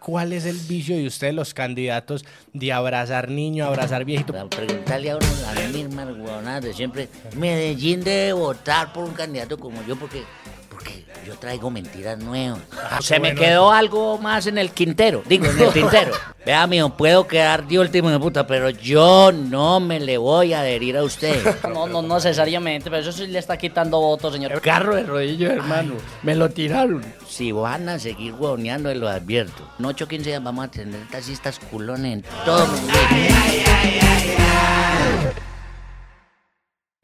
cuál es el vicio de ustedes, los candidatos, de abrazar niño, abrazar viejito. Para preguntarle a uno las mismas huevonadas de siempre. Medellín debe votar por un candidato como yo porque yo traigo mentiras nuevas. Se me bueno. quedó algo más en el quintero, digo, en el tintero. Vea, mijo, puedo quedar de último de puta, pero yo no me le voy a adherir a usted. No, no, no necesariamente, pero eso sí le está quitando votos, señor. El carro de rodillo, hermano. Me lo tiraron. Si van a seguir huevoneando, lo advierto. En 8 o 15 días vamos a tener taxistas culones en todo mundo.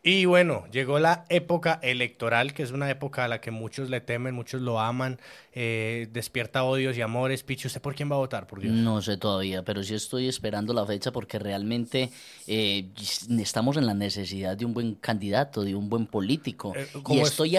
Y bueno, llegó la época electoral, que es una época a la que muchos le temen, muchos lo aman, eh, despierta odios y amores. Pichi, ¿usted por quién va a votar, por Dios? No sé todavía, pero sí estoy esperando la fecha porque realmente eh, estamos en la necesidad de un buen candidato, de un buen político. Eh, y estoy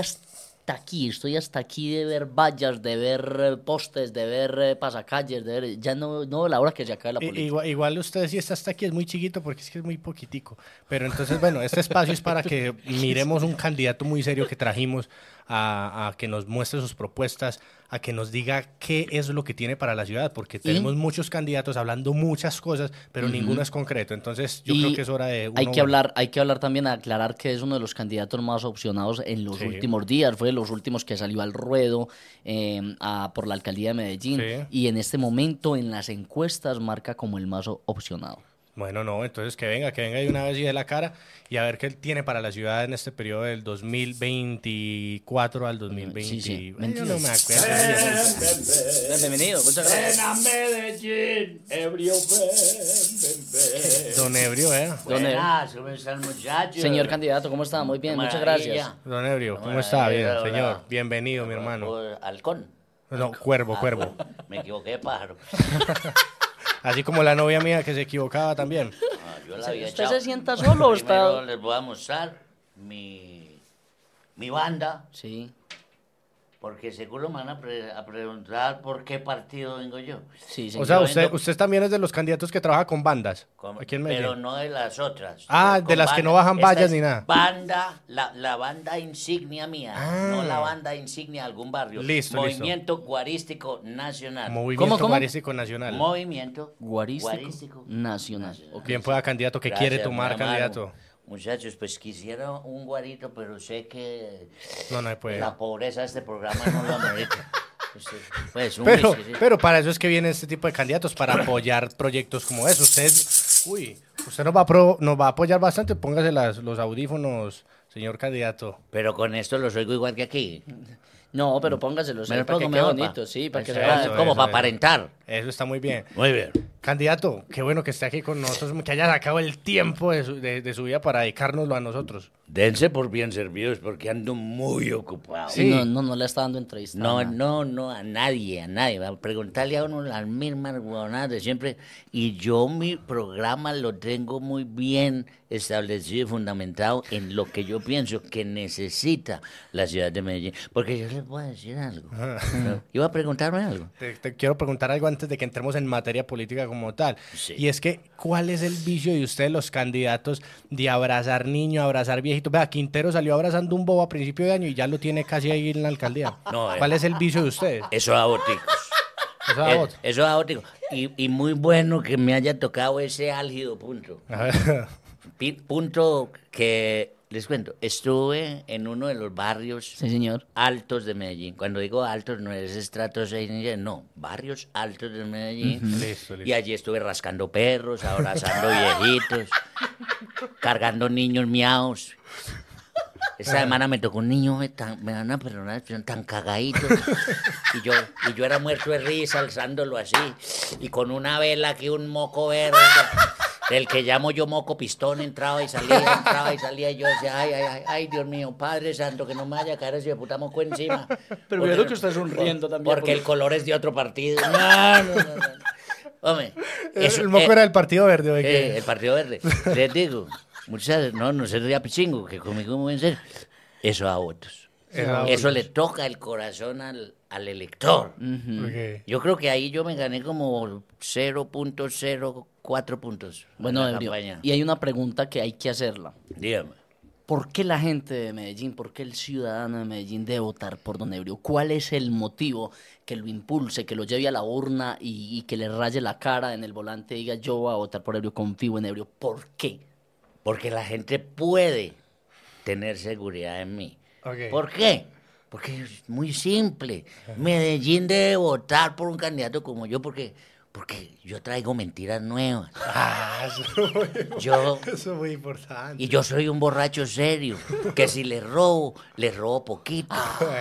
hasta aquí, estoy hasta aquí de ver vallas, de ver eh, postes, de ver eh, pasacalles, de ver... Ya no, no la hora que se acabe la política. Igual, igual usted si está hasta aquí es muy chiquito porque es que es muy poquitico. Pero entonces, bueno, este espacio es para que miremos un candidato muy serio que trajimos a, a que nos muestre sus propuestas, a que nos diga qué es lo que tiene para la ciudad, porque tenemos muchos candidatos hablando muchas cosas, pero ninguno es concreto. Entonces, yo Y creo que es hora de... uno hay que hablar, hay que hablar también, aclarar que es uno de los candidatos más opcionados en los Sí. últimos días. Fue de los últimos que salió al ruedo eh, a- por la alcaldía de Medellín. Sí. Y en este momento en las encuestas marca como el más opcionado. Bueno, no, entonces que venga, que venga de una vez y de la cara y a ver qué él tiene para la ciudad en este periodo del 2024 al 2020. Sí, sí, Ay, yo 22. no me acuerdo. Bienvenido, muchas gracias. Medellín, ebrio, Don Ebrio, ¿eh? Don Ebrio. Señor candidato, ¿cómo está? Muy bien, muchas gracias. Don Ebrio, ¿cómo está? Bien, hola, señor. hola. Bienvenido, mi hermano. Halcón. No, cuervo, Ah, cuervo. Me equivoqué pájaro. Así como la novia mía que se equivocaba también. Ah, yo la había ¿Usted echado. se sienta solo o está...? Primero les voy a mostrar mi, mi banda, Sí, porque seguro me van a, pre- a preguntar por qué partido vengo yo. sí, O sea, usted, también es de los candidatos que trabaja con bandas. Con- Aquí en pero no de las otras. Ah, de las que no bajan vallas es ni nada. Banda, la, la banda insignia mía, Ah. no la banda insignia de algún barrio. Listo, listo. Movimiento Guarístico Nacional. Movimiento ¿Cómo, cómo? Guarístico Nacional. Movimiento Guarístico, Nacional. Ok. Bien pueda candidato que quiere tomar hermano. Muchachos, pues quisiera un guarito, pero sé que No, no puede. la pobreza de este programa no lo amerita. Pues, eh, Pues, un Pero, whisky, sí. pero para eso es que viene este tipo de candidatos, para apoyar proyectos como esos. Usted, uy, usted nos va a, pro- nos va a apoyar bastante. Póngase las, los audífonos, señor candidato. Pero con esto los oigo igual que aquí. No, pero póngaselo, Me para que pongo quede bonito, sí, para que Eso, se vea. como eso, para eso. aparentar. Eso está muy bien. Muy bien. Candidato, qué bueno que esté aquí con nosotros, que haya el tiempo de su, de- de su vida para dedicárnoslo a nosotros. Dense por bien servidos porque ando muy ocupado. Sí. No, no, no le está dando entrevista. No, nada. no, no, a nadie, a nadie. Va a preguntarle a uno las mismas huevonadas de siempre. Y yo mi programa lo tengo muy bien establecido y fundamentado en lo que yo pienso que necesita la ciudad de Medellín. Porque yo les voy a decir algo. ¿no? ¿Iba a preguntarme algo? Te, te quiero preguntar algo antes de que entremos en materia política como tal. Sí. Y es que, ¿cuál es el vicio de ustedes, los candidatos, de abrazar niño, abrazar viejito? Vea, Quintero salió abrazando un bobo a principio de año y ya lo tiene casi ahí en la alcaldía. No, eh. ¿Cuál es el vicio de ustedes? Eso es aborticos. Eso da Eh, voto. Eso es abortico. Y, y muy bueno que me haya tocado ese álgido punto. A ver. Pi- punto que, les cuento, estuve en uno de los barrios Sí, señor. altos de Medellín. Cuando digo altos no es estrato 6, ni siete, no, barrios altos de Medellín. Listo, listo. Y allí estuve rascando perros, abrazando viejitos, cargando niños miaos. Esta semana me tocó un niño, eh, tan, me van a perdonar, tan cagadito. Y yo, y yo era muerto de risa alzándolo así. Y con una vela aquí, un moco verde, del que llamo yo moco pistón, entraba y salía, entraba y salía. Y yo decía, ay, ay, ay, ay, Dios mío, Padre Santo, que no me vaya a caer ese puta moco encima. Pero Porque- veo que está sonriendo también, Porque porque- el color es de otro partido. No, no, no. no. Hombre, eso- el moco eh, era del Partido Verde. eh, el Partido Verde. Les digo, muchachos, no, no se ría pichingo, que conmigo muy en serio. Eso da votos. Eso da Eso votos. le toca el corazón al, al elector. Ok. Yo creo que ahí yo me gané como 0.04 puntos. Bueno, en la y hay una pregunta que hay que hacerla. Dígame. ¿Por qué la gente de Medellín, por qué el ciudadano de Medellín debe votar por Don Ebrio? ¿Cuál es el motivo que lo impulse, que lo lleve a la urna y, y que le raye la cara en el volante y diga yo voy a votar por Ebrio, confío en Ebrio? ¿Por qué? Porque la gente puede tener seguridad en mí. ¿Por qué? Porque es muy simple. Medellín debe votar por un candidato como yo porque, porque yo traigo mentiras nuevas. Ah, eso es muy, Yo, eso es muy importante. y yo soy un borracho serio, que si le robo, le robo poquito.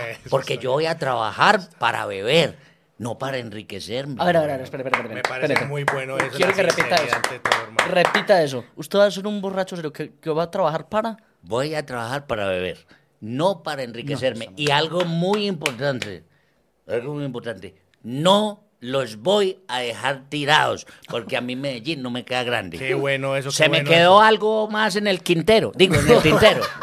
Eso Porque yo voy a trabajar para beber, no para enriquecerme. A ver, a ver, a ver, espera, espera, espera. Me parece muy bueno eso. Quiero que repita eso. ante todo, hermano. Repita eso. ¿Usted va a ser un borracho serio que, que va a trabajar para? Voy a trabajar para beber, no para enriquecerme. y algo muy importante, algo muy importante, no los voy a dejar tirados, porque a mí Medellín no me queda grande. Qué bueno eso. Se qué me bueno quedó eso. algo más en el quintero, digo, en el tintero.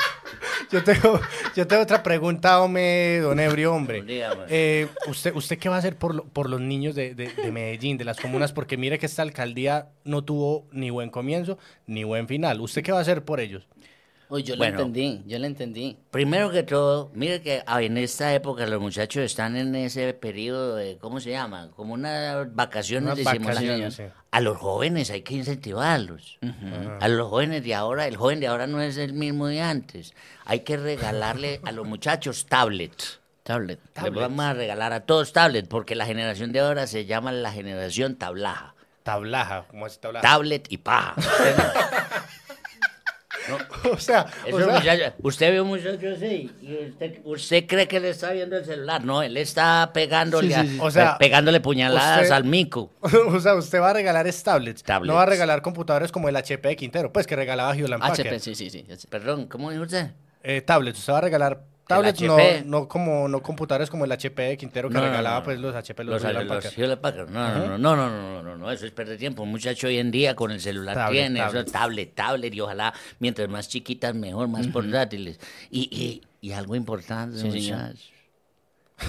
Yo tengo, yo tengo otra pregunta, hombre, don Ebrio, hombre. Eh, ¿usted, ¿Usted qué va a hacer por, lo- por los niños de, de- de Medellín, de las comunas? Porque mire que esta alcaldía no tuvo ni buen comienzo ni buen final. ¿Usted qué va a hacer por ellos? Uy, yo Bueno. le entendí, yo le entendí. Primero que todo, mire que ah, en esta época los muchachos están en ese periodo de, ¿cómo se llama? Como unas vacaciones, Unas vacaciones, sí. A los jóvenes hay que incentivarlos. A los jóvenes de ahora, el joven de ahora no es el mismo de antes. Hay que regalarle a los muchachos tablets. Tablet. Les vamos a regalar a todos tablets, porque la generación de ahora se llama la generación tablaja. Tablaja, ¿cómo es tablaja? Tablet y paja. o sea, o usted ve un muchacho así y usted, usted cree que le está viendo el celular. No, él está pegándole, Sí, sí. O sea, eh, pegándole puñaladas usted- al mico. o sea, usted va a regalar es tablets. Tablets. No va a regalar computadores como el HP de Quintero, pues que regalaba Hewlett Packard. HP, sí, sí, sí. Perdón, ¿cómo dijo usted? Eh, tablets, usted va a regalar tablets, no, no como no computadores como el HP de Quintero que No, regalaba no. pues los HP, los, Los, los. No, no, no, no, no, no, no, no, eso es perder tiempo. Un muchacho hoy en día con el celular Tablet, tiene, tablet. eso, tablet, tablet, y ojalá mientras más chiquitas mejor, más portátiles. Y, y, y algo importante, Sí, muchachos.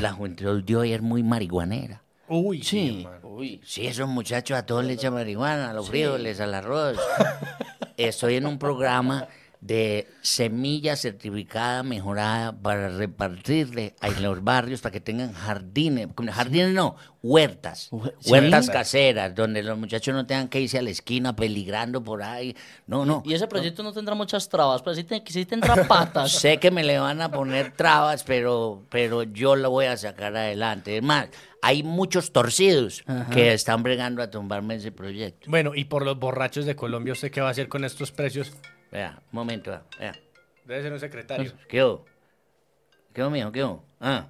La juventud de hoy es muy marihuanera. Uy, sí, Sí. Uy. Sí, esos muchachos a todos le echan marihuana, a los frijoles, al arroz. Estoy en un programa de semilla certificada mejorada para repartirle a los barrios para que tengan jardines, jardines no, huertas, Hue- huertas sí. caseras, donde los muchachos no tengan que irse a la esquina peligrando por ahí. No, no. Y ese proyecto no tendrá muchas trabas, pero sí, te- sí tendrá patas. Sé que me le van a poner trabas, pero, pero yo lo voy a sacar adelante. Es más, hay muchos torcidos que están bregando a tumbarme ese proyecto. Bueno, y por los borrachos de Colombia, ¿usted qué va a hacer con estos precios? Vea, un momento, vea, vea. Debe ser un secretario. ¿Qué hubo? ¿Qué hubo, mijo? ¿Qué hubo? Ah,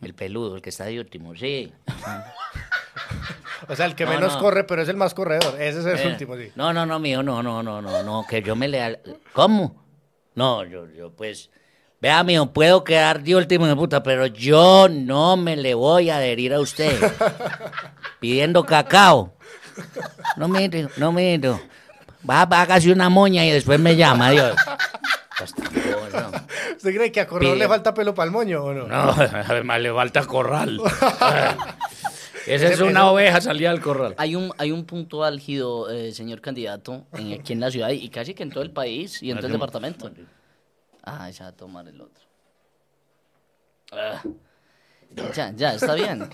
el peludo, el que está de último, sí. O sea, el que No, menos no. corre, pero es el más corredor. Ese es el último, sí. No, no, no, mijo, no, no, no, no, no, que yo me le... ¿Cómo? No, yo, yo, pues... Vea, mijo, puedo quedar de último de puta, pero yo no me le voy a adherir a usted. Pidiendo cacao. No, mire, no, mire. Va, hágase una moña y después me llama, adiós. No. ¿Usted cree que a Pide- le falta pelo para el moño o no? No, además le falta corral. Esa es una oveja salida del corral. Hay un, hay un punto álgido, eh, señor candidato, en- aquí en la ciudad y casi que en todo el país y en todo el departamento. Ah, ya va a tomar el otro. Ah. Ya, ya, está bien.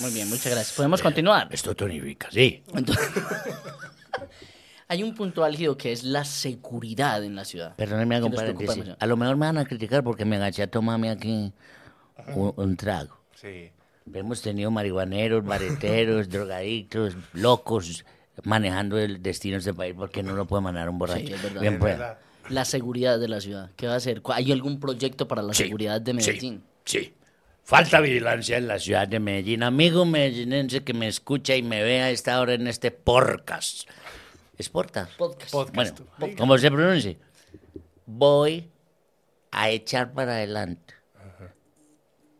Muy bien, muchas gracias. ¿Podemos continuar? Esto tonifica, sí. Entonces- hay un punto álgido que es la seguridad en la ciudad. Preocupa sí. mucho. A lo mejor me van a criticar porque me agaché a tomarme aquí un, un trago. Sí. Hemos tenido marihuaneros, bareteros, drogadictos, locos manejando el destino de este país porque no lo puede mandar un borracho. Sí, es verdad. Bien Es pueda. verdad. La seguridad de la ciudad. ¿Qué va a hacer? ¿Cu- ¿Hay algún proyecto para la Sí, seguridad de Medellín? Sí, sí. Falta vigilancia en la ciudad de Medellín. Amigo medellinense que me escucha y me ve a esta hora en este podcast. ¿Es podcast? Podcast. Podcast. Bueno, como se pronuncia. Voy a echar para adelante.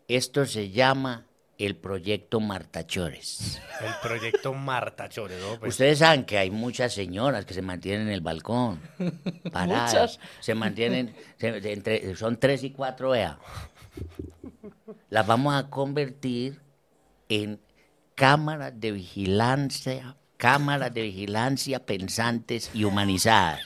Esto se llama el proyecto Martachores. El proyecto Marta Chore, ¿no? Pues, Ustedes saben que hay muchas señoras que se mantienen en el balcón. Paradas. Muchas. Se mantienen, se- de entre- son tres y cuatro, vea. Las vamos a convertir en cámaras de vigilancia, cámaras de vigilancia pensantes y humanizadas.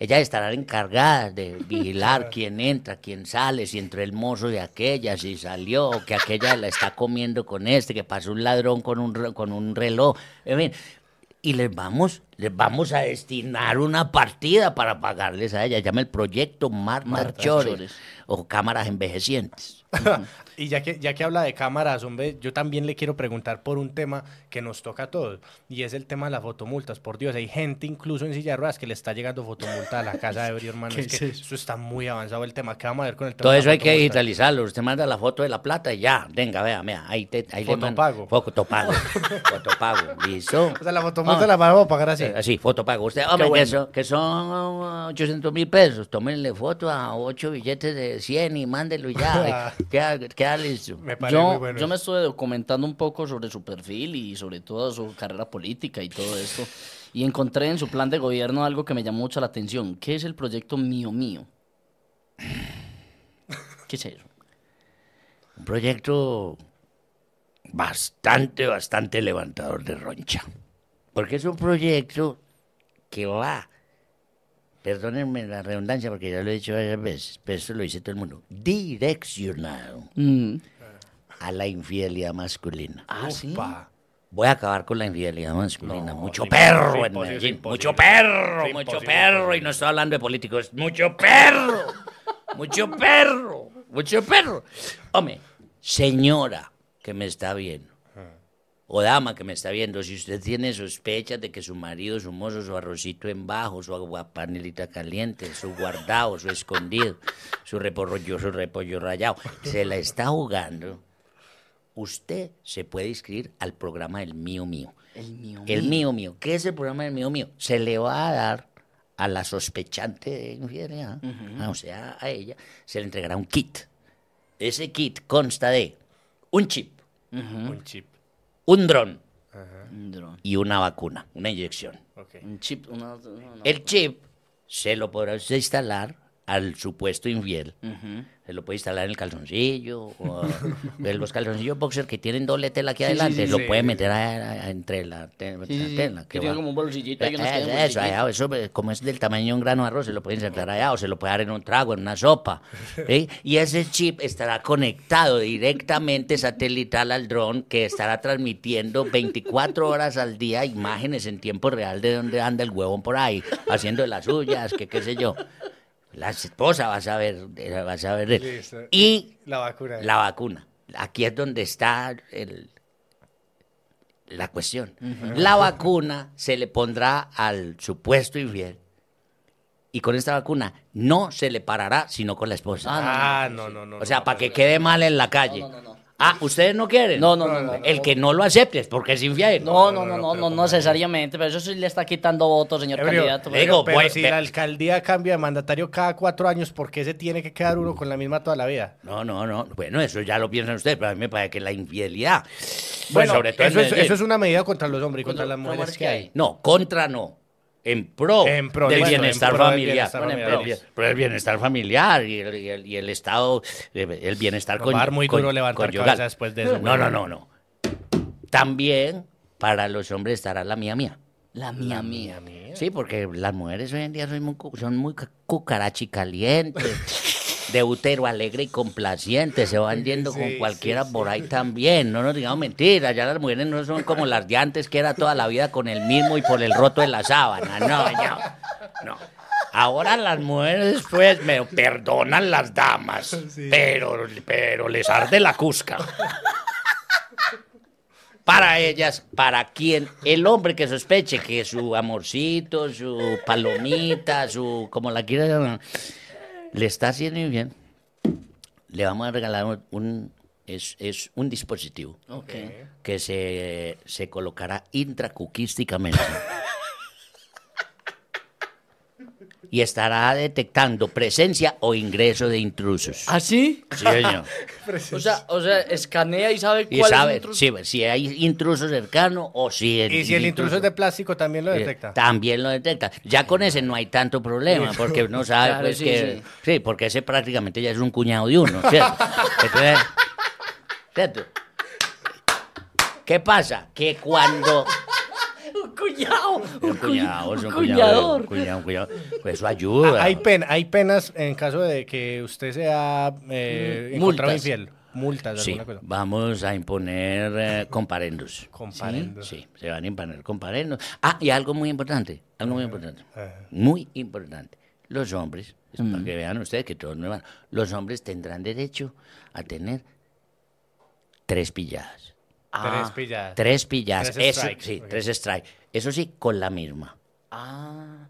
Ellas estarán encargadas de vigilar quién entra, quién sale, si entró el mozo de aquella, si salió, que aquella la está comiendo con este, que pasó un ladrón con un, con un reloj. Y les vamos, les vamos a destinar una partida para pagarles a ella. Llama el proyecto Marta, Marta Chores, Chores. o cámaras envejecientes. y ya que, ya que habla de cámaras, hombre, yo también le quiero preguntar por un tema que nos toca a todos, y es el tema de las fotomultas. Por Dios, hay gente incluso en silla de ruedas que le está llegando fotomulta a la casa de Ebrio, hermano. ¿Qué Es es que eso? eso está muy avanzado el tema. ¿Qué vamos a ver con el tema Todo de la eso hay que digitalizarlo. Usted manda la foto de la plata y ya. Venga, vea, vea. Ahí, te, ahí le mando- Fotopago. Fotopago. Fotopago. ¿Listo? O sea, la fotomulta Ah. la vamos a pagar así. Así, fotopago. Usted, hombre, que, bueno. son, que son uh, 800 mil pesos. Tómenle foto a ocho billetes de 100 y mándelo ya. queda, queda listo. Me parece muy Yo, bueno. yo me estuve documentando un poco sobre su perfil y sobre toda su carrera política y todo esto. Y encontré en su plan de gobierno algo que me llamó mucho la atención. ¿Qué es el proyecto Mío Mío? ¿Qué es eso? Un proyecto bastante, bastante levantador de roncha. Porque es un proyecto que va, perdónenme la redundancia porque ya lo he dicho varias veces, pero eso lo dice todo el mundo, direccionado Mm. a la infidelidad masculina. Ah, sí. Voy a acabar con la infidelidad masculina. No, mucho perro en Medellín. Mucho perro, mucho perro. Y no estoy hablando de políticos. Mucho perro. mucho perro. Mucho perro. Hombre, señora que me está viendo. O dama que me está viendo, si usted tiene sospechas de que su marido, su mozo, su arrocito en bajo, su aguapanelita caliente, su guardado, su escondido, su repollo, su repollo rayado, se la está jugando, usted se puede inscribir al programa del mío mío. El mío El mío mío. ¿Qué es el programa del mío mío? Se le va a dar a la sospechante de infidelidad, ah, o sea, a ella, se le entregará un kit. Ese kit consta de un chip, Un chip. Un dron Un dron. y una vacuna, una inyección. Un chip. Una. El chip se lo podrá usted instalar al supuesto infiel. Se lo puede instalar en el calzoncillo, o en los calzoncillos boxer que tienen doble tela aquí Sí, adelante, sí, lo puede meter a- a- entre la, tela. Que tiene va. como un bolsillito Eh, que eso, allá, eso, eh, como es del tamaño de un grano de arroz, se lo puede insertar allá o se lo puede dar en un trago, en una sopa. Y ese chip estará conectado directamente satelital al dron que estará transmitiendo 24 horas al día imágenes en tiempo real de dónde anda el huevón por ahí, haciendo de las suyas, que qué sé yo. La esposa va a saber, eh, va a saber él. Y La vacuna. la vacuna. Aquí es donde está el- la cuestión. La vacuna se le pondrá al supuesto infiel. Y con esta vacuna no se le parará, sino con la esposa. Ah, no, no, no. o sea, no, para no, que no. quede mal en la calle. Ah, ¿ustedes no quieren? No, no, no, no. El que no lo acepte es porque es infiel. No, no, no, no, no, pero no, ¿cómo necesariamente, pero eso sí le está quitando votos, señor candidato. le digo, pero voy- si la alcaldía cambia de mandatario cada cuatro años, ¿por qué se tiene que quedar uno con la misma toda la vida? No, no, no. Bueno, eso ya lo piensan ustedes, pero a mí me parece que la infidelidad. Bueno, sobre todo eso, es, eso es una medida contra los hombres y contra Contra- las mujeres que hay. No, contra no. En pro, En pro, del en bienestar del familiar. bienestar Bueno, pro del bienestar familiar y el, y el- y el Estado, el bienestar a dar muy con- duro levantar conyugal. cabeza después de eso, No, no, no, no. También para los hombres estará la mía mía. La mía, mía. Sí, porque las mujeres hoy en día son muy, son muy cu- cucarachi calientes, de útero alegre y complaciente, se van yendo con cualquiera sí, por ahí también, no nos digamos mentiras, ya las mujeres no son como las de antes que era toda la vida con el mismo y por el roto de la sábana, no, no, no. Ahora las mujeres pues me perdonan las damas, pero, pero les arde la cusca. Para ellas, para quien, el hombre que sospeche que su amorcito, su palomita, su, como la quiera llamar, le está haciendo bien, le vamos a regalar un, es, es un dispositivo que se, se colocará intracuquísticamente. y estará detectando presencia o ingreso de intrusos. ¿Ah, sí? Sí, señor. O sea, o sea, escanea y sabe Y cuál es sabe el intruso. sí, si hay intruso cercano o si el Y si el intruso es de plástico, también lo eh, detecta. También lo detecta. Ya con ese no hay tanto problema, porque uno sabe Claro, pues sí, que... sí. Sí. porque ese prácticamente ya es un cuñado de uno, ¿cierto? Entonces, ¿cierto? ¿Qué pasa? Que cuando... cuñado. Un cuñado, es un cuñado, un cuñado, un cuñado. Pues eso ayuda. Ah, Hay, pen- hay penas en caso de que usted sea eh, Mm, encontrado multas. infiel. Multas, Sí, alguna cosa. vamos a imponer eh, comparendos. Comparendo. Sí, se van a imponer comparendos. Ah, y algo muy importante, algo muy importante, muy importante. Los hombres, es para que vean ustedes que todos me van, los hombres tendrán derecho a tener tres pilladas. Tres pilladas. Tres pilladas. Tres Eso, strikes, sí, tres strikes. Eso sí, con la misma. Ah.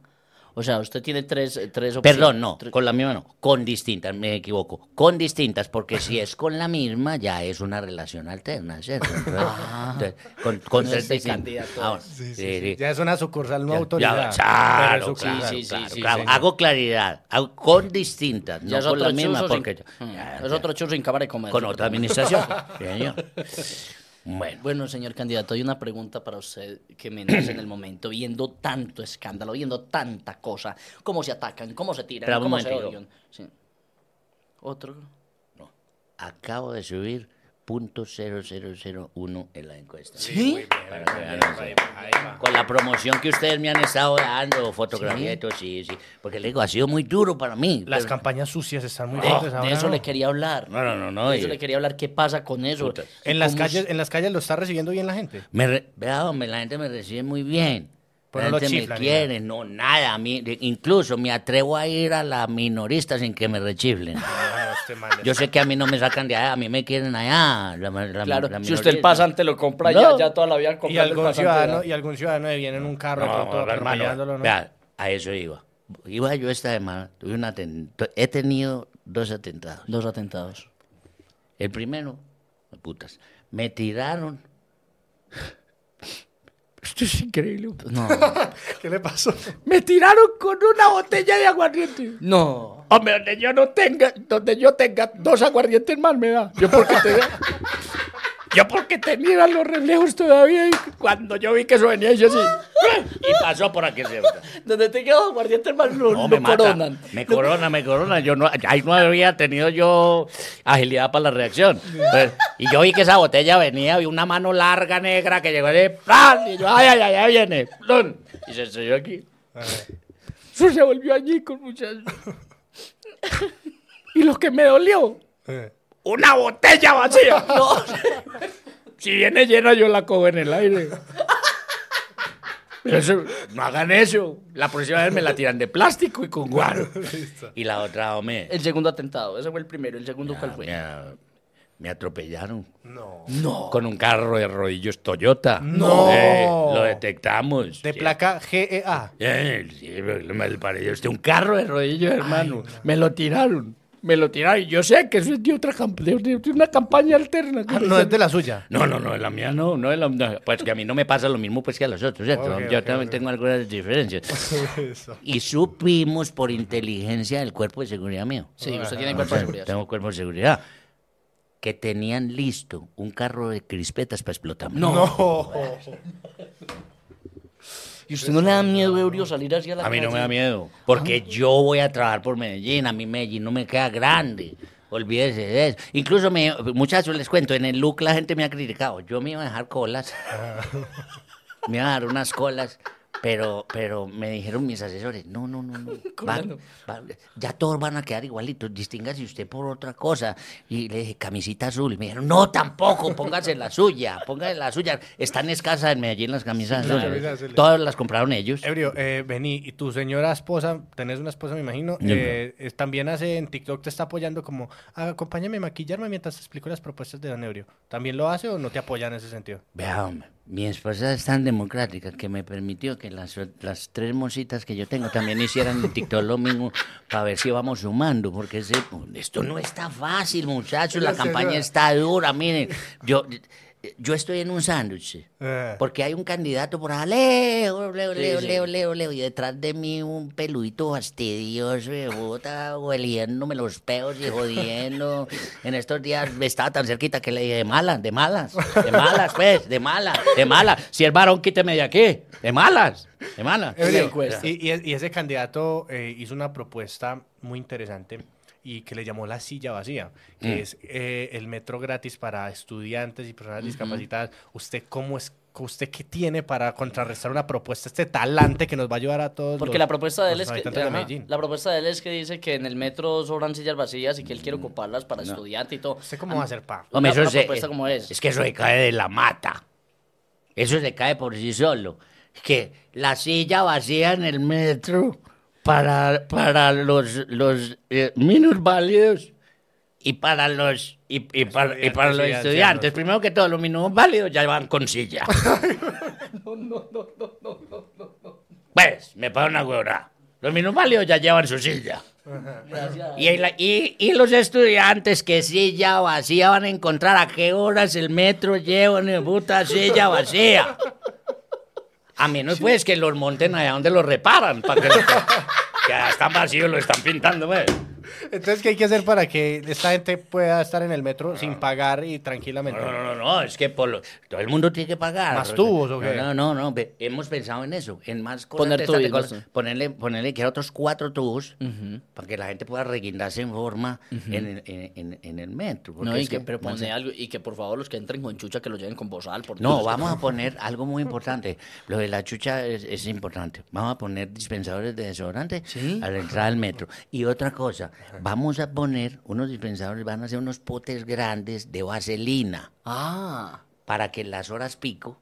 O sea, usted tiene tres, tres opciones. Perdón, no, Tres- con la misma no, con distintas, me equivoco. Con distintas, porque si es con la misma, ya es una relación alterna, ¿cierto? Entonces, entonces, con, con No tres distintas. Ah, bueno, sí, sí. Ya es una sucursal no Ya, autorizada. ya, claro, claro, sí, sí, claro, sí, claro. Hago claridad, hago con distintas, Ya no es con la misma, chuzo sin- porque Mm, ya, es ya, otro chuzo sin cámara de comercio. con otra administración. Sí, señor. Bueno, Bueno, señor candidato, hay una pregunta para usted que me nace en el momento, viendo tanto escándalo, viendo tanta cosa, cómo se atacan, cómo se tiran, un cómo se odian. Sí. Otro. acabo de subir punto .0001 en la encuesta. ¿Sí? Para que vean eso. Con la promoción que ustedes me han estado dando, fotografía y todo, sí, sí. Porque le digo, ha sido muy duro para mí. Las pero- campañas sucias están muy De, fuertes de ahora, eso ¿no? le quería hablar. No, no, no, no. De eso y- le quería hablar. ¿Qué pasa con eso? En las ¿Cómo calles, en las calles lo está recibiendo bien la gente. Me re- vea, hombre, la gente me recibe muy bien. Pero la no lo gente me quiere, no, nada. a mí- incluso me atrevo a ir a la minorista sin que me rechiflen. Ah, este Yo sé que a mí no me sacan de allá, a mí me quieren allá. la- la- Claro, la si usted el pasante lo compra No. ya, ya toda la vida y comprando el algún ciudadano y algún ciudadano viene en un carro No, pronto hermano, atropellándolo, ¿no? vea, a eso iba. Iba yo esta semana, tuve un atentado, he tenido dos atentados. Dos atentados. El primero, putas, me tiraron. Esto es increíble. No. ¿Qué le pasó? Me tiraron con una botella de aguardiente. no. Hombre, donde yo no tenga, donde yo tenga dos aguardientes más me da. Yo porque te Yo porque tenía los reflejos todavía y cuando yo vi que eso venía yo así. Y pasó por aquí cerca. Donde te quedo guardiente hermano lo, No, lo me mata. coronan. Me corona, me corona. Yo no, ahí no había tenido yo agilidad para la reacción. Entonces, y yo vi que esa botella venía, vi una mano larga negra que llegó de ¡plan! Y yo, ¡ay, ay, ay, ahí viene! ¡plum! Y se estrelló aquí. Eso se volvió añicos, muchachos. y lo que me dolió, Eh. una botella vacía. No. si viene llena, yo la cojo en el aire. Eso, no hagan eso. La próxima vez me la tiran de plástico y con guaro. y la otra, hombre. El segundo atentado. Ese fue el primero. ¿El segundo cuál fue? Me, a- me atropellaron. No. No. Con un carro de rodillos Toyota. No. Eh, lo detectamos. De Sí. placa GEA. Eh, sí, me pareció usted un carro de rodillos, hermano. Me lo tiraron. Me lo tiraron. Y yo sé que eso es de otra de, una campaña alterna. Ah, no es de la suya. No, no, no, la mía no, no es la no, Pues que a mí no me pasa lo mismo pues que a los otros, ¿cierto? Yo también tengo algunas diferencias. Y supimos por inteligencia del cuerpo de seguridad mío. Sí, usted tiene O cuerpo de sea, seguridad. Tengo cuerpo de seguridad. Que tenían listo un carro de crispetas para explotar. No. ¿Y usted no le da miedo, Eurio, salir hacia la A mí no me da miedo. Porque yo voy a trabajar por Medellín. A mí Medellín no me queda grande. Olvídese de eso. Incluso, me, muchachos, les cuento, en el look la gente me ha criticado. Yo me iba a dejar colas. me iba a dar unas colas. Pero, pero me dijeron mis asesores, no, no, no, no. va- va- ya todos van a quedar igualitos. Distíngase usted por otra cosa. Y le dije, camisita azul. Me dijeron, no, tampoco, póngase la suya, póngase la suya. Están escasas en Medellín las camisas Las azules. camisas azules. Todas las compraron ellos. Ebrio, eh, vení, y tu señora esposa, tenés una esposa, me imagino, No, no. eh, también hace en TikTok, te está apoyando como, "Ah, acompáñame a maquillarme mientras te explico las propuestas de Don Ebrio. ¿También lo hace o no te apoya en ese sentido? Vea, hombre, mi esposa es tan democrática que me permitió que las, las tres mositas que yo tengo también hicieran en TikTok lo mismo para ver si vamos sumando, porque ese- esto no está fácil, muchachos, la campaña está dura, miren, yo, yo estoy en un sándwich. Eh. Porque hay un candidato por allá, leo, leo, Sí, leo, sí. leo, leo, leo, y detrás de mí un peludito fastidioso, de puta, hueliéndome los peos y jodiendo. En estos días me estaba tan cerquita que le dije, de malas, de malas, de malas, pues, de malas, de malas. Si es varón, quíteme de aquí, de malas, de malas. Y- y ese candidato eh, hizo una propuesta muy interesante y que le llamó la silla vacía, que Mm. es eh, el metro gratis para estudiantes y personas discapacitadas. ¿Usted cómo es ¿usted qué tiene para contrarrestar una propuesta, este talante que nos va a ayudar a todos Porque los- la propuesta de él es que de la propuesta de él es que dice que en el metro sobran sillas vacías y que él quiere ocuparlas para estudiante y todo. ¿Usted cómo va a hacer, pa? Hombre, eso se- propuesta como es. Es que eso se cae de la mata. Eso se cae por sí solo. Que la silla vacía en el metro para, para los, los eh, y para los y, y para, y para los Estudiantes. Primero que todo, los minusválidos ya van con silla. Pues, me paga una huevona. Los minusválidos ya llevan su silla. Y, el- y, y los estudiantes que silla vacía van a encontrar a qué horas el metro lleva una puta silla vacía. A menos pues que los monten allá donde los reparan, para que, que ya están vacíos, lo están pintando, pues. Entonces, ¿qué hay que hacer para que esta gente pueda estar en el metro sin pagar y tranquilamente? No, no, no, no, es que por lo- todo el mundo tiene que pagar. ¿Más tubos o qué? No, no, no, hemos pensado en eso, en más cosas. Poner tubos, cosas. Ponerle, ponerle que otros cuatro tubos para que la gente pueda reguindarse en forma en, el- en- en- en el metro. No, y es que, que, pero no sé. pone algo, y que por favor los que entren con chucha que lo lleven con bozal. Por No, vamos a poner algo muy importante. Lo de la chucha es, es importante. Vamos a poner dispensadores de desodorante ¿Sí? a la entrada del metro. Y otra cosa, vamos a poner unos dispensadores, van a ser unos potes grandes de vaselina Ah, para que en las horas pico,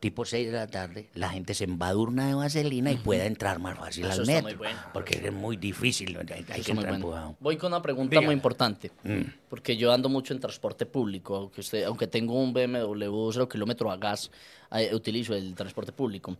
tipo 6 de la tarde, la gente se embadurna de vaselina y pueda entrar más fácil Eso al está muy bueno. Porque es muy difícil, hay, hay que entrar bueno. Voy con una pregunta muy importante. Mm. Porque yo ando mucho en transporte público, aunque, usted, aunque tengo un BMW 0 kilómetro a gas, eh, utilizo el transporte público.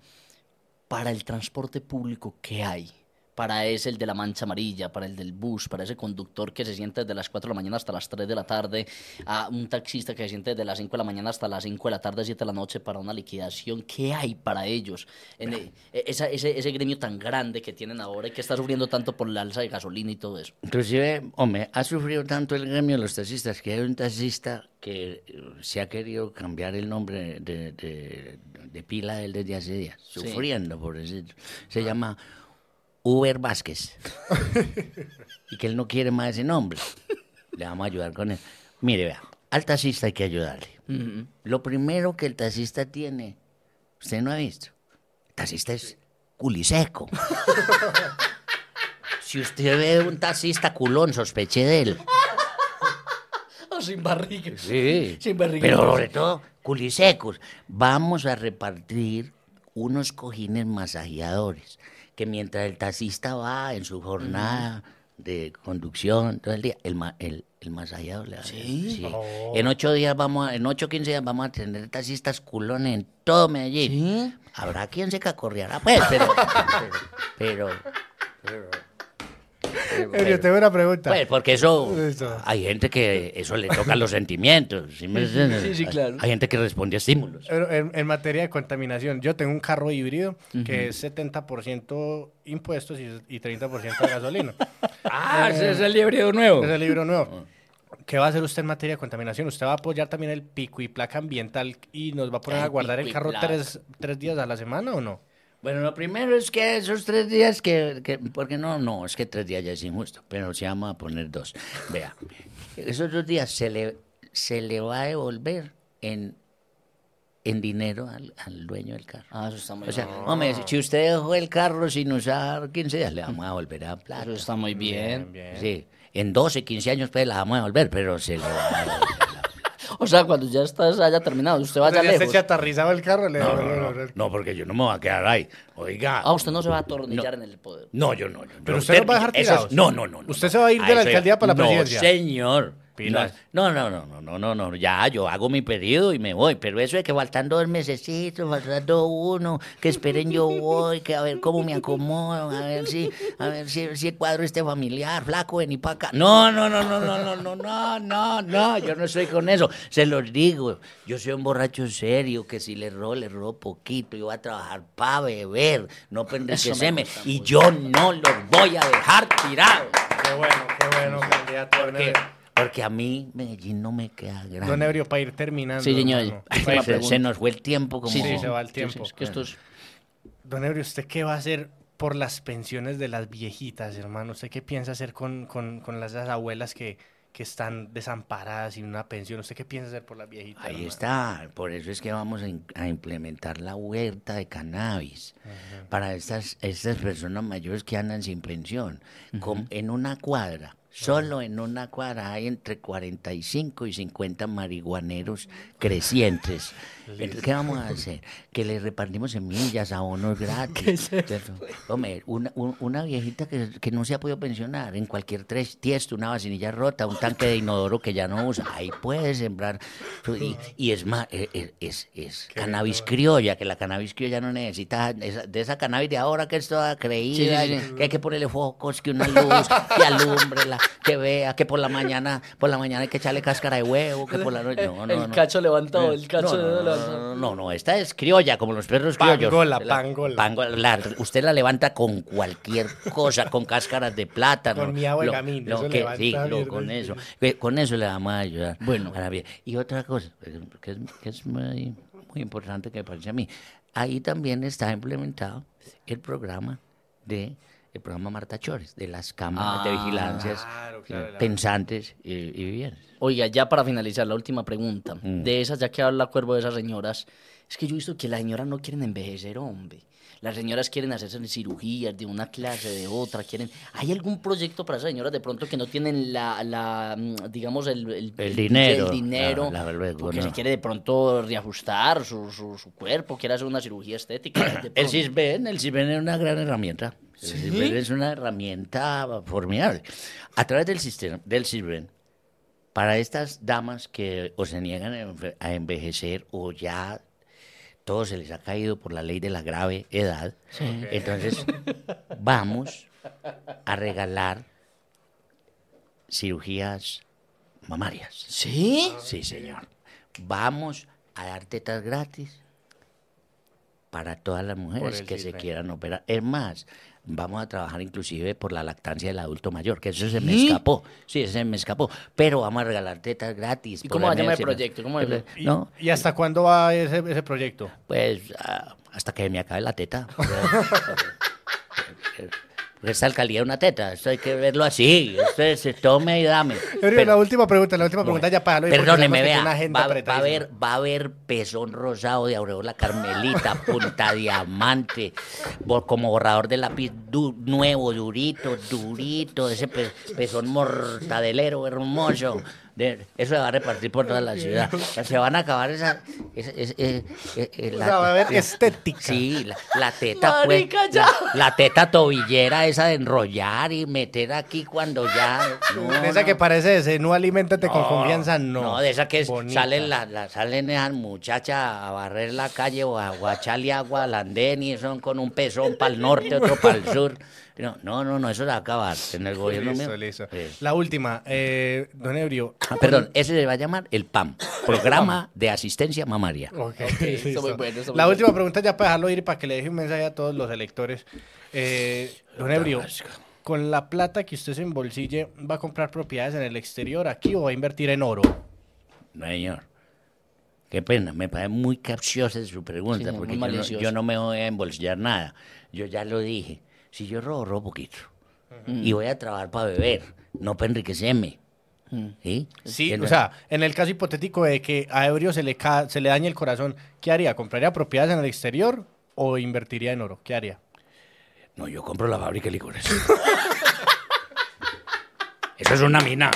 Para el transporte público, ¿qué hay? Para ese, el de la mancha amarilla, para el del bus, para ese conductor que se siente desde las 4 de la mañana hasta las 3 de la tarde, a un taxista que se siente desde las 5 de la mañana hasta las 5 de la tarde, 7 de la noche para una liquidación. ¿Qué hay para ellos? En e- esa- ese, ese gremio tan grande que tienen ahora y que está sufriendo tanto por la alza de gasolina y todo eso. Inclusive, hombre, ha sufrido tanto el gremio de los taxistas que hay un taxista que eh, se ha querido cambiar el nombre de, de- de pila él desde hace días, Sí. sufriendo por eso. Se llama Uber Vázquez. y que él no quiere más ese nombre. Le vamos a ayudar con él. Mire, vea, al taxista hay que ayudarle. Lo primero que el taxista tiene, usted no ha visto, el taxista es culiseco. si usted ve un taxista culón, sospeche de él. Oh, sin barriga. Sí. Sin barriga. Pero sobre todo, culisecos. Vamos a repartir unos cojines masajeadores que mientras el taxista va en su jornada de conducción todo el día, el, el, el masajeador le ¿Sí? En ocho días vamos a, en ocho o quince días vamos a tener taxistas culones en todo Medellín. ¿Sí? Habrá quien se cacorreará, pues, pero, pero, pero, pero- Eh, Yo tengo una pregunta. pues porque eso, Eso. hay gente que eso le toca los sentimientos. ¿sí me? Sí, claro. Hay, gente que responde a estímulos. Pero En, en materia de contaminación, yo tengo un carro híbrido que es 70% impuestos y, y 30% de gasolina. Ah, ese es el híbrido nuevo. es el libro nuevo. ¿Qué va a hacer usted en materia de contaminación? ¿Usted va a apoyar también el pico y placa ambiental y nos va a poner El a guardar el carro tres días a la semana o no? Bueno, lo primero es que esos tres días que, que- porque no, no, es que tres días ya es injusto, pero se vamos a poner dos. Vea, esos dos días se le, se le va a devolver en, en dinero al, al dueño del carro. Ah, eso está muy O sea, bien. hombre, si usted dejó el carro sin usar 15 días, le vamos a volver a plata. Eso está muy bien. bien. Sí, en 12, 15 años pues la vamos a devolver, pero se le va a devolver. O sea, cuando ya estás haya terminado, usted vaya ya lejos. se aterrizaba el carro, le No, le- no, no, no, porque yo no me voy a quedar ahí. Oiga. Ah, usted no se va a atornillar en el poder. No, yo no. yo- Pero yo- usted nos va a dejar tirados. No, no, no. no, Usted no. se va a ir de la alcaldía para la no, presidencia. señor. Pilas. No, no, no, no, no, no, no, ya, yo hago mi pedido y me voy, pero eso de que faltando dos mesecitos, faltando uno, que esperen yo voy, que a ver cómo me acomodo, a ver si, a ver si, si el cuadro este familiar, flaco, vení para acá. No, no, no, no, no, no, no, no, no, no, yo no estoy con eso, se los digo, yo soy un borracho serio, que si le robo, le robo poquito, yo voy a trabajar para beber, no gusta y yo no los voy a dejar tirados. Qué bueno, qué bueno, candidato. Porque. Porque a mí Medellín no me queda grande. Don Ebrio, para ir terminando. Sí, señor. Ay, Última se, nos fue el tiempo como... Sí, sí, se va el tiempo. Sí, sí, es que esto es... Don Ebrio, ¿usted qué va a hacer por las pensiones de las viejitas, hermano? ¿Usted qué piensa hacer con, con, con las esas abuelas que, que están desamparadas sin una pensión. ¿Usted qué piensa hacer por las viejitas? Ahí hermano? está, por eso es que vamos a, in- a implementar la huerta de cannabis para estas, estas personas mayores que andan sin pensión. En una cuadra, solo en una cuadra hay entre 45 y 50 marihuaneros crecientes. Entonces, ¿qué vamos a hacer? Que les repartimos semillas, abonos gratis. ¿cierto? Hombre, una, un- una viejita que, que no se ha podido pensionar, en cualquier tres, tiesto, una vacinilla rota, un tanque de inodoro que ya no usa, ahí puede sembrar. Y, y es más, eh, eh, es, es cannabis criolla, que la cannabis criolla no necesita esa- de esa cannabis de ahora que es toda creída, Sí, sí, sí. que hay que ponerle focos, que una luz, que alumbrela, que vea, que por la mañana, por la mañana hay que echarle cáscara de huevo, que por la noche. No, no, el no. cacho levantado, el cacho No, no, no, no, no, no, esta es criolla, como los perros criollos. Pangola, La- pangola. pangola, la- usted la levanta con cualquier cosa, con cáscaras de plátano. Con miau de lo- gamín, lo eso que- levanta sí, lo- con eso. Eh, Con eso le vamos a ayudar. Bueno, Y otra cosa, que es, que es muy, muy importante que me parece a mí. Ahí también está implementado el programa de el programa Marta Chores, de las cámaras de Ah, vigilancias claro, claro, claro. pensantes y, y vivientes. Oiga, ya para finalizar, la última pregunta. Mm. De esas, ya que habla Cuervo de esas señoras, es que yo he visto que las señoras no quieren envejecer, hombre. Las señoras quieren hacerse cirugías de una clase, de otra, quieren... ¿Hay algún proyecto para esas señoras de pronto que no tienen la, la mm, digamos, el, el, El dinero, el dinero, la- la- porque no. se quiere de pronto reajustar su, su, su cuerpo, quiere hacer una cirugía estética? El? CISBEN, el CISBEN es una gran herramienta. El CISBEN es una herramienta formidable. A través del sistema, del CISBEN, para estas damas que o se niegan a enve- a envejecer o ya todo se les ha caído por la ley de la grave edad, entonces vamos a regalar cirugías mamarias. ¿Sí? Sí, señor. Vamos a dar tetas gratis para todas las mujeres que se quieran operar. Es más, vamos a trabajar inclusive por la lactancia del adulto mayor, que eso se me escapó. Sí, ese se me escapó. Pero vamos a regalar tetas gratis. ¿Y cómo va a llamar el proyecto? ¿Cómo ¿Y, No, y hasta cuándo va ese, ese proyecto? pues ah, hasta que me acabe la teta. Esta alcaldía es una teta, esto hay que verlo así. Esto es tome y dame. Pero, Pero- la última pregunta, la última pregunta ya para Perdóneme, vea, va, va a haber, va a haber pezón rosado de Aureola Carmelita, punta diamante, como borrador de lápiz du- nuevo, durito, durito, ese pe- pezón mortadelero hermoso. De- eso se va a repartir por toda la ciudad. O sea, se van a acabar esa... esa- esa- eh, eh, eh, O sea, va a haber estética. Sí, la, la teta, pues, ya. la, teta tobillera esa de enrollar y meter aquí cuando ya... no, de esa no. que parece ese, no aliméntate con confianza, no. No, de esa que es- salen la, salen esas muchachas a barrer la calle o a, echarle agua al andén y son con un pezón para el norte, otro para el sur. No, no, no, no, eso se va a acabar en el gobierno mío. listo. Sí. La última, eh, don Ebrio. Ah, perdón, ese se va a llamar el PAM, Programa de Asistencia Mamaria. Ok, está muy bueno, muy La bueno. última pregunta ya para dejarlo ir y para que le deje un mensaje a todos los electores. Eh, don Ebrio, con la plata que usted se embolsille, ¿va a comprar propiedades en el exterior aquí o va a invertir en oro? No, señor. Qué pena, me parece muy capciosa su pregunta, Sí, porque yo no, yo no me voy a embolsillar nada. Yo ya lo dije. Si yo robo, robo poquito. Y voy a trabajar para beber, no para enriquecerme. ¿Sí? Sí, o sea, en el caso hipotético de que a Ebrio se le, ca- se le dañe el corazón, ¿qué haría? ¿Compraría propiedades en el exterior o invertiría en oro? ¿Qué haría? No, yo compro la fábrica de licores. Eso es una mina.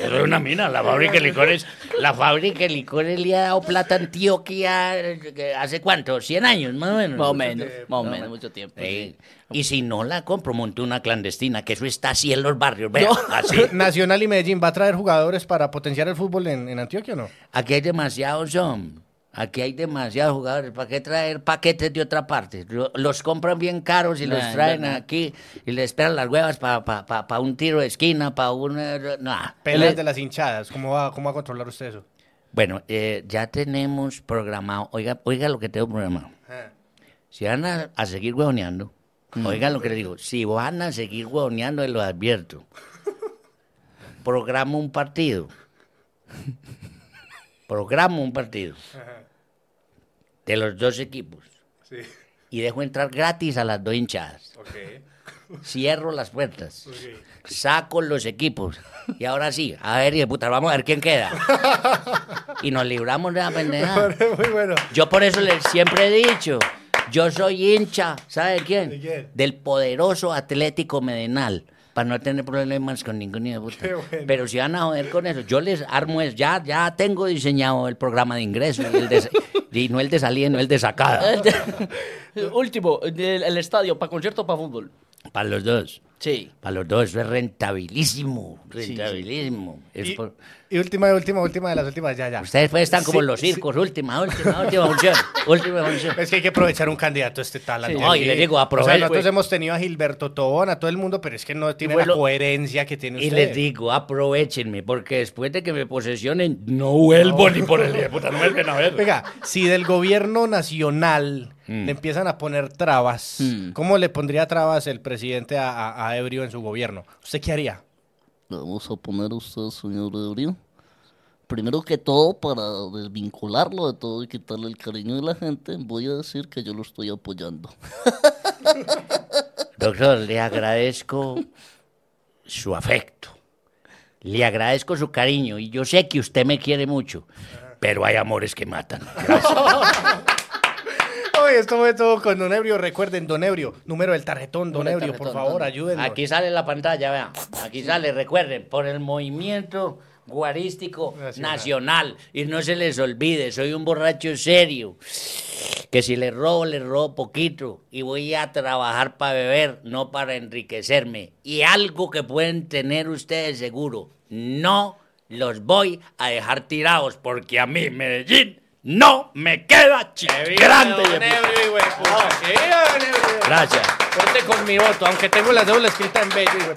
Eso es una mina, la fábrica de licores. La fábrica de licores le ha dado plata a Antioquia eh, hace cuánto, 100 años más o menos. Más o menos, más o menos, mucho tiempo. Sí. sí. Y si no la compro, monto una clandestina, que eso está así en los barrios. Vea, así. Nacional y Medellín, ¿va a traer jugadores para potenciar el fútbol en, en Antioquia o no? Aquí hay demasiados, son. Aquí hay demasiados jugadores. ¿Para qué traer paquetes de otra parte? Lo- Los compran bien caros y Nah, los traen verdad. aquí y les esperan las huevas para un tiro de esquina, para una... No. Peleas de las hinchadas, ¿cómo va, cómo va a controlar usted eso? Bueno, eh, ya tenemos programado. Oiga, oiga lo que tengo programado. Si van a, a seguir huevoneando, oigan lo que les digo. Si van a seguir huevoneando, les lo advierto. Programa un partido. Programa un partido. De los dos equipos. Y dejo entrar gratis a las dos hinchadas. cierro las puertas, saco los equipos y ahora sí, a ver, y de puta, vamos a ver quién queda. Y nos libramos de la pendejada. Muy bueno. Yo por eso les siempre he dicho, yo soy hincha, ¿sabe quién? ¿De quién? Del poderoso Atlético Medinal. Para no tener problemas con ningún hijo de puta. Bueno. Pero si van a joder con eso, yo les armo es, ya, ya tengo diseñado el programa de ingreso, el de- y no el de salida, no el de sacada. Último, el, el estadio, ¿para concierto o para fútbol? Para los dos. Sí. Para los dos, eso es rentabilísimo. Rentabilísimo. Y, por- y última, última, última de las últimas, ya, ya. Ustedes pues están como Sí, los circos, última, última, última función. Última función. Es que hay que aprovechar un candidato este tal. Sí. No, y le digo, O sea, nosotros hemos tenido a Gilberto Tobón, a todo el mundo, pero es que no tiene la coherencia que tiene Y usted. les digo, aprovechenme, porque después de que me posesionen, no vuelvo ni por el día puta, no vuelven a ver. Oiga, si del gobierno nacional Mm. le empiezan a poner trabas, Mm. ¿cómo le pondría trabas el presidente a, a- a Ebrio en su gobierno? ¿Usted qué haría? Le vamos a poner a usted, señor Ebrio. Primero que todo, para desvincularlo de todo y quitarle el cariño de la gente, voy a decir que yo lo estoy apoyando. Doctor, le agradezco su afecto. Le agradezco su cariño y yo sé que usted me quiere mucho, pero hay amores que matan. Oye, esto fue todo con Don Ebrio. Recuerden, Don Ebrio, número del tarjetón, Don Ebrio, por favor, ayúdenos. Aquí sale la pantalla, vean. Aquí sale, recuerden, por el movimiento guarístico Nacional. nacional. Y no se les olvide, soy un borracho serio. Que si le robo, le robo poquito. Y voy a trabajar para beber, no para enriquecerme. Y algo que pueden tener ustedes seguro, no los voy a dejar tirados, porque a mí, Medellín, no me queda grande. Don Ebrio, hijo de puta. Que viva Don Ebrio. Gracias. Cuente con mi voto, aunque tengo la cédula escrita en bello.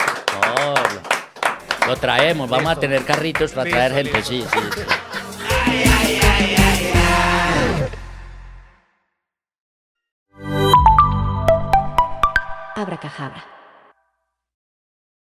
No, lo, lo traemos, vamos a tener carritos para Listo, traer gente, listo. sí, sí. sí. Abracajabra.